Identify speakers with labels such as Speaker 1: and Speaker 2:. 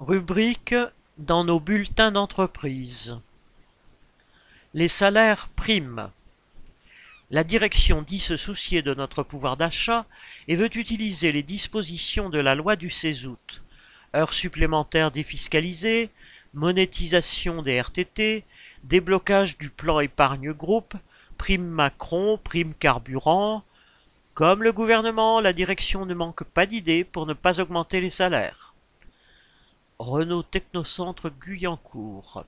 Speaker 1: Rubrique dans nos bulletins d'entreprise. Les salaires priment. La direction dit se soucier de notre pouvoir d'achat et veut utiliser les dispositions de la loi du 16 août. Heures supplémentaires défiscalisées, monétisation des RTT, déblocage du plan épargne groupe, prime Macron, prime carburant. Comme le gouvernement, la direction ne manque pas d'idées pour ne pas augmenter les salaires. Renault Technocentre Guyancourt